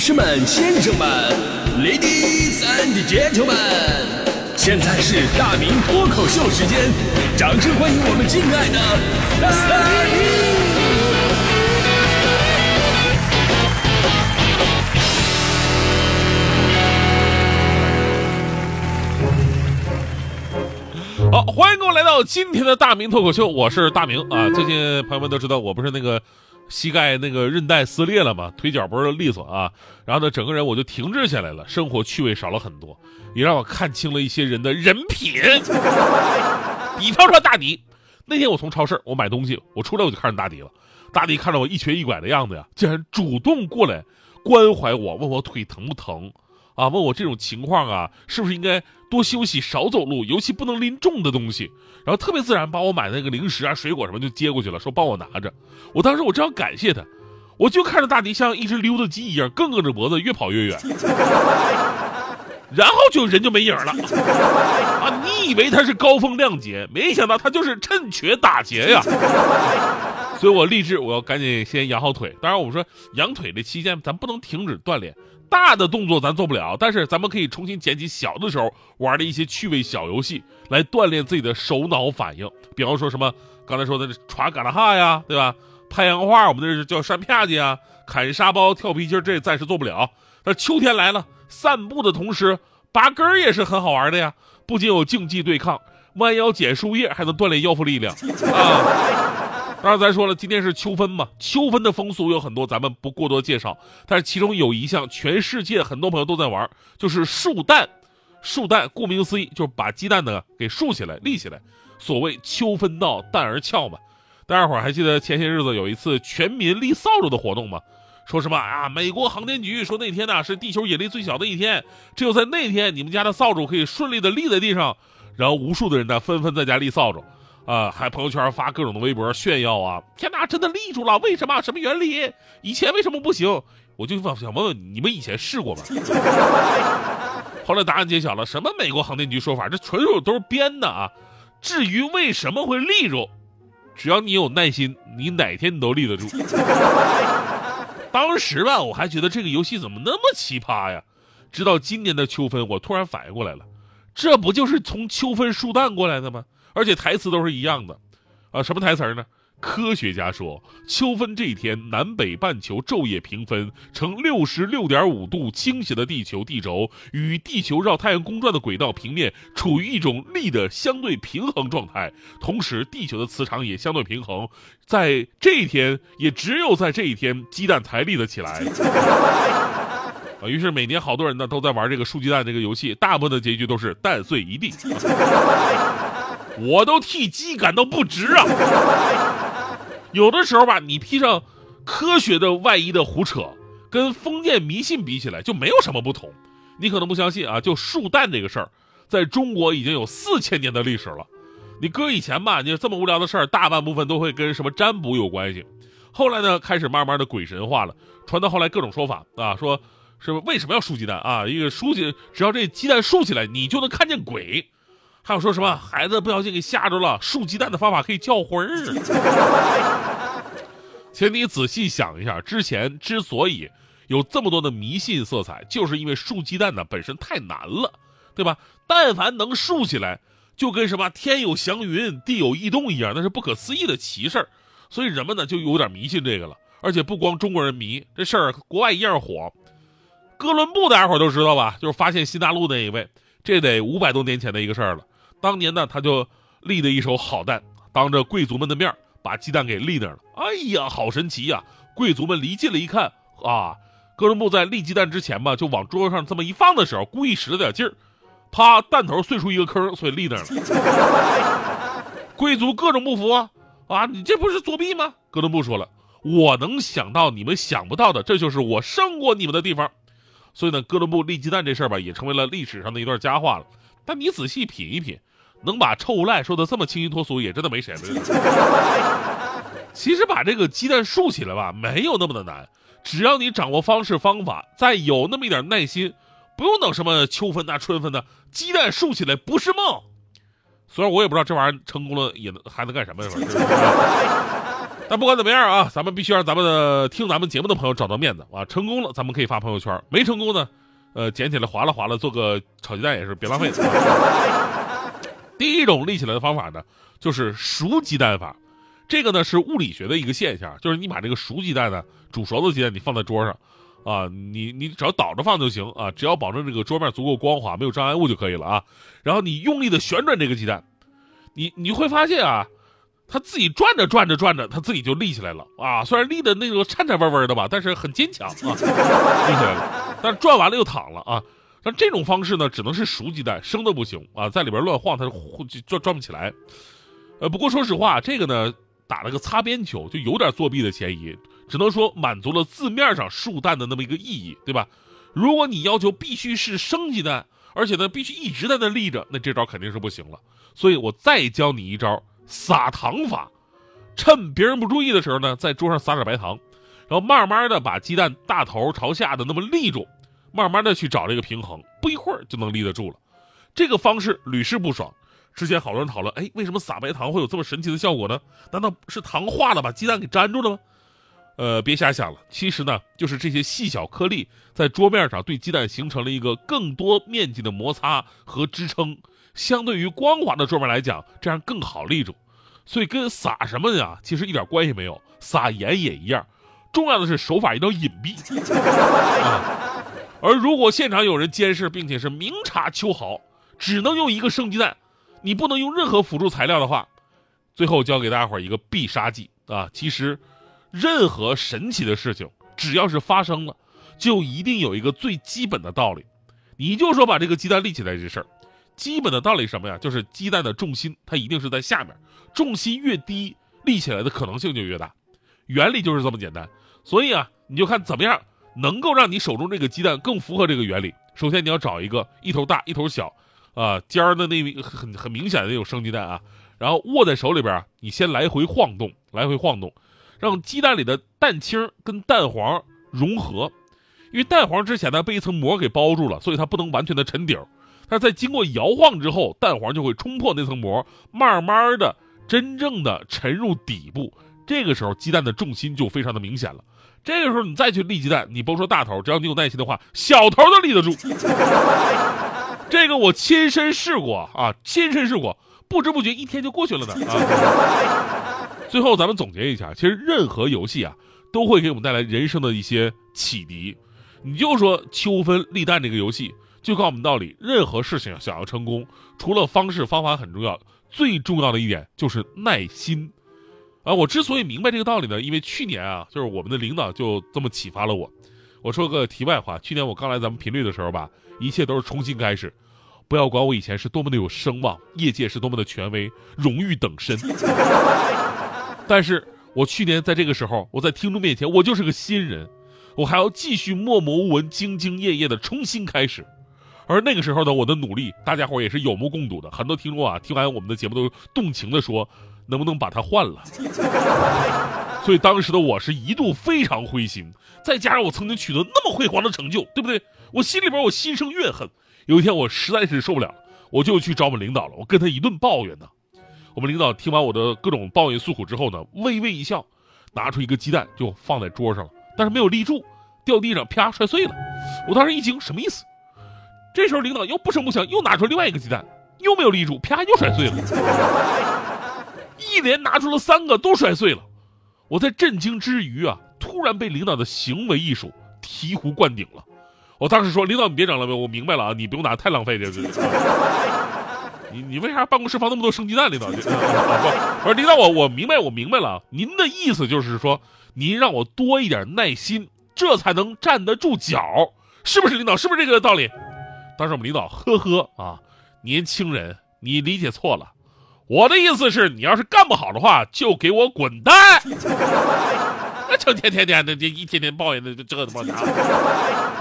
士们、先生们，Ladies and Gentlemen，现在是大明脱口秀时间，掌声欢迎我们敬爱的大明！好，欢迎各位来到今天的大明脱口秀，我是大明啊。最近朋友们都知道，我不是那个膝盖那个韧带撕裂了嘛，腿脚不是利索啊，然后呢，整个人我就停滞下来了，生活趣味少了很多，也让我看清了一些人的人品。比方说大迪，那天我从超市我买东西，我出来我就看着大迪了，大迪看着我一瘸一拐的样子呀，竟然主动过来关怀我，问我腿疼不疼。啊，问我这种情况啊，是不是应该多休息、少走路，尤其不能拎重的东西。然后特别自然把我买的那个零食啊、水果什么就接过去了，说帮我拿着。我当时我正要感谢他，我就看着大迪像一只溜达鸡一样，梗梗着脖子越跑越远，然后就人就没影了。啊，你以为他是高风亮节，没想到他就是趁瘸打劫呀。所以我立志，我要赶紧先养好腿。当然，我们说养腿的期间，咱不能停止锻炼。大的动作咱做不了，但是咱们可以重新捡起小的时候玩的一些趣味小游戏，来锻炼自己的手脑反应。比方说什么刚才说的耍嘎啦哈呀，对吧？拍洋画，我们那是叫扇啪叽啊，砍沙包、跳皮筋，这暂时做不了。但秋天来了，散步的同时拔根儿也是很好玩的呀，不仅有竞技对抗，弯腰捡树叶还能锻炼腰腹力量啊。当然，咱说了，今天是秋分嘛，秋分的风俗有很多，咱们不过多介绍。但是其中有一项，全世界很多朋友都在玩，就是竖蛋。竖蛋，顾名思义，就是把鸡蛋呢给竖起来、立起来。所谓秋分到，蛋儿俏嘛。大家伙儿还记得前些日子有一次全民立扫帚的活动吗？说什么啊？美国航天局说那天呢是地球引力最小的一天，只有在那天你们家的扫帚可以顺利的立在地上。然后无数的人呢纷纷在家立扫帚。啊，还朋友圈发各种的微博炫耀啊！天哪，真的立住了！为什么？什么原理？以前为什么不行？我就想问问你们以前试过吗？后来答案揭晓了，什么美国航天局说法，这纯属都是编的啊！至于为什么会立住，只要你有耐心，你哪天你都立得住。当时吧，我还觉得这个游戏怎么那么奇葩呀？直到今年的秋分，我突然反应过来了，这不就是从秋分树蛋过来的吗？而且台词都是一样的，啊，什么台词呢？科学家说，秋分这一天，南北半球昼夜平分，呈六十六点五度倾斜的地球地轴与地球绕太阳公转的轨道平面处于一种力的相对平衡状态，同时地球的磁场也相对平衡。在这一天，也只有在这一天，鸡蛋才立得起来。啊，于是每年好多人呢都在玩这个竖鸡蛋这个游戏，大部分的结局都是蛋碎一地。我都替鸡感到不值啊！有的时候吧，你披上科学的外衣的胡扯，跟封建迷信比起来就没有什么不同。你可能不相信啊，就树蛋这个事儿，在中国已经有四千年的历史了。你搁以前吧，你这么无聊的事儿，大半部分都会跟什么占卜有关系。后来呢，开始慢慢的鬼神化了，传到后来各种说法啊，说是为什么要竖鸡蛋啊？一个竖起，只要这鸡蛋竖起来，你就能看见鬼。还有说什么孩子不小心给吓着了，竖鸡蛋的方法可以叫魂儿。其实你仔细想一下，之前之所以有这么多的迷信色彩，就是因为竖鸡蛋呢本身太难了，对吧？但凡能竖起来，就跟什么天有祥云，地有异动一样，那是不可思议的奇事儿。所以人们呢就有点迷信这个了。而且不光中国人迷这事儿，国外一样火。哥伦布大家伙都知道吧？就是发现新大陆那一位，这得五百多年前的一个事儿了。当年呢，他就立的一手好蛋，当着贵族们的面把鸡蛋给立那儿了。哎呀，好神奇呀！贵族们离近了一看，啊，哥伦布在立鸡蛋之前吧，就往桌上这么一放的时候，故意使了点劲儿，啪，蛋头碎出一个坑，所以立那儿了。贵族各种不服啊，啊，你这不是作弊吗？哥伦布说了，我能想到你们想不到的，这就是我胜过你们的地方。所以呢，哥伦布立鸡蛋这事儿吧，也成为了历史上的一段佳话了。但你仔细品一品，能把臭无赖说的这么清新脱俗，也真的没谁了。其实把这个鸡蛋竖起来吧，没有那么的难，只要你掌握方式方法，再有那么一点耐心，不用等什么秋分呐、春分的，鸡蛋竖起来不是梦。虽然我也不知道这玩意儿成功了也能还能干什么。但不管怎么样啊，咱们必须让咱们的听咱们节目的朋友找到面子啊！成功了，咱们可以发朋友圈；没成功呢，呃，捡起来划拉划拉，做个炒鸡蛋也是别浪费。第一种立起来的方法呢，就是熟鸡蛋法。这个呢是物理学的一个现象，就是你把这个熟鸡蛋呢，煮熟的鸡蛋你放在桌上，啊，你你只要倒着放就行啊，只要保证这个桌面足够光滑，没有障碍物就可以了啊。然后你用力的旋转这个鸡蛋，你你会发现啊，它自己转着转着转着，它自己就立起来了啊。虽然立的那个颤颤巍巍的吧，但是很坚强啊，立起来了。但是转完了又躺了啊。但这种方式呢，只能是熟鸡蛋，生的不行啊，在里边乱晃它就转转不起来。呃，不过说实话，这个呢。打了个擦边球，就有点作弊的嫌疑，只能说满足了字面上竖蛋的那么一个意义，对吧？如果你要求必须是生鸡蛋，而且呢必须一直在那立着，那这招肯定是不行了。所以我再教你一招撒糖法，趁别人不注意的时候呢，在桌上撒点白糖，然后慢慢的把鸡蛋大头朝下的那么立住，慢慢的去找这个平衡，不一会儿就能立得住了。这个方式屡试不爽。之前好多人讨论，哎，为什么撒白糖会有这么神奇的效果呢？难道是糖化了把鸡蛋给粘住了吗？呃，别瞎想了，其实呢，就是这些细小颗粒在桌面上对鸡蛋形成了一个更多面积的摩擦和支撑，相对于光滑的桌面来讲，这样更好立住。所以跟撒什么呀，其实一点关系没有，撒盐也一样。重要的是手法一定要隐蔽。啊，而如果现场有人监视，并且是明察秋毫，只能用一个生鸡蛋。你不能用任何辅助材料的话，最后教给大家伙一个必杀技啊！其实，任何神奇的事情，只要是发生了，就一定有一个最基本的道理。你就说把这个鸡蛋立起来这事儿，基本的道理什么呀？就是鸡蛋的重心它一定是在下面，重心越低，立起来的可能性就越大。原理就是这么简单。所以啊，你就看怎么样能够让你手中这个鸡蛋更符合这个原理。首先你要找一个一头大一头小。啊，尖儿的那很很明显的那种生鸡蛋啊，然后握在手里边，你先来回晃动，来回晃动，让鸡蛋里的蛋清跟蛋黄融合。因为蛋黄之前呢被一层膜给包住了，所以它不能完全的沉底儿。但是在经过摇晃之后，蛋黄就会冲破那层膜，慢慢的真正的沉入底部。这个时候鸡蛋的重心就非常的明显了。这个时候你再去立鸡蛋，你甭说大头，只要你有耐心的话，小头都立得住。这个我亲身试过啊，亲身试过，不知不觉一天就过去了呢。啊、最后咱们总结一下，其实任何游戏啊，都会给我们带来人生的一些启迪。你就说秋分立蛋这个游戏，就告诉我们道理：任何事情想要成功，除了方式方法很重要，最重要的一点就是耐心。啊，我之所以明白这个道理呢，因为去年啊，就是我们的领导就这么启发了我。我说个题外话，去年我刚来咱们频率的时候吧，一切都是重新开始，不要管我以前是多么的有声望，业界是多么的权威，荣誉等身。但是我去年在这个时候，我在听众面前，我就是个新人，我还要继续默默无闻、兢兢业业的重新开始。而那个时候呢，我的努力，大家伙也是有目共睹的。很多听众啊，听完我们的节目都动情的说，能不能把它换了？所以当时的我是一度非常灰心，再加上我曾经取得那么辉煌的成就，对不对？我心里边我心生怨恨。有一天我实在是受不了，我就去找我们领导了，我跟他一顿抱怨呢。我们领导听完我的各种抱怨诉苦之后呢，微微一笑，拿出一个鸡蛋就放在桌上了，但是没有立住，掉地上啪摔碎了。我当时一惊，什么意思？这时候领导又不声不响又拿出另外一个鸡蛋，又没有立住，啪又摔碎了。一连拿出了三个，都摔碎了。我在震惊之余啊，突然被领导的行为艺术醍醐灌顶了。我当时说：“领导，你别整了，我明白了啊，你不用拿，太浪费这个。你你为啥办公室放那么多生鸡蛋？领导，不，我说领导，我我明白，我明白了。您的意思就是说，您让我多一点耐心，这才能站得住脚，是不是？领导，是不是这个道理？”当时我们领导呵呵啊，年轻人，你理解错了。我的意思是，你要是干不好的话，就给我滚蛋！那成天天天的，这一天天抱怨的，这他妈的。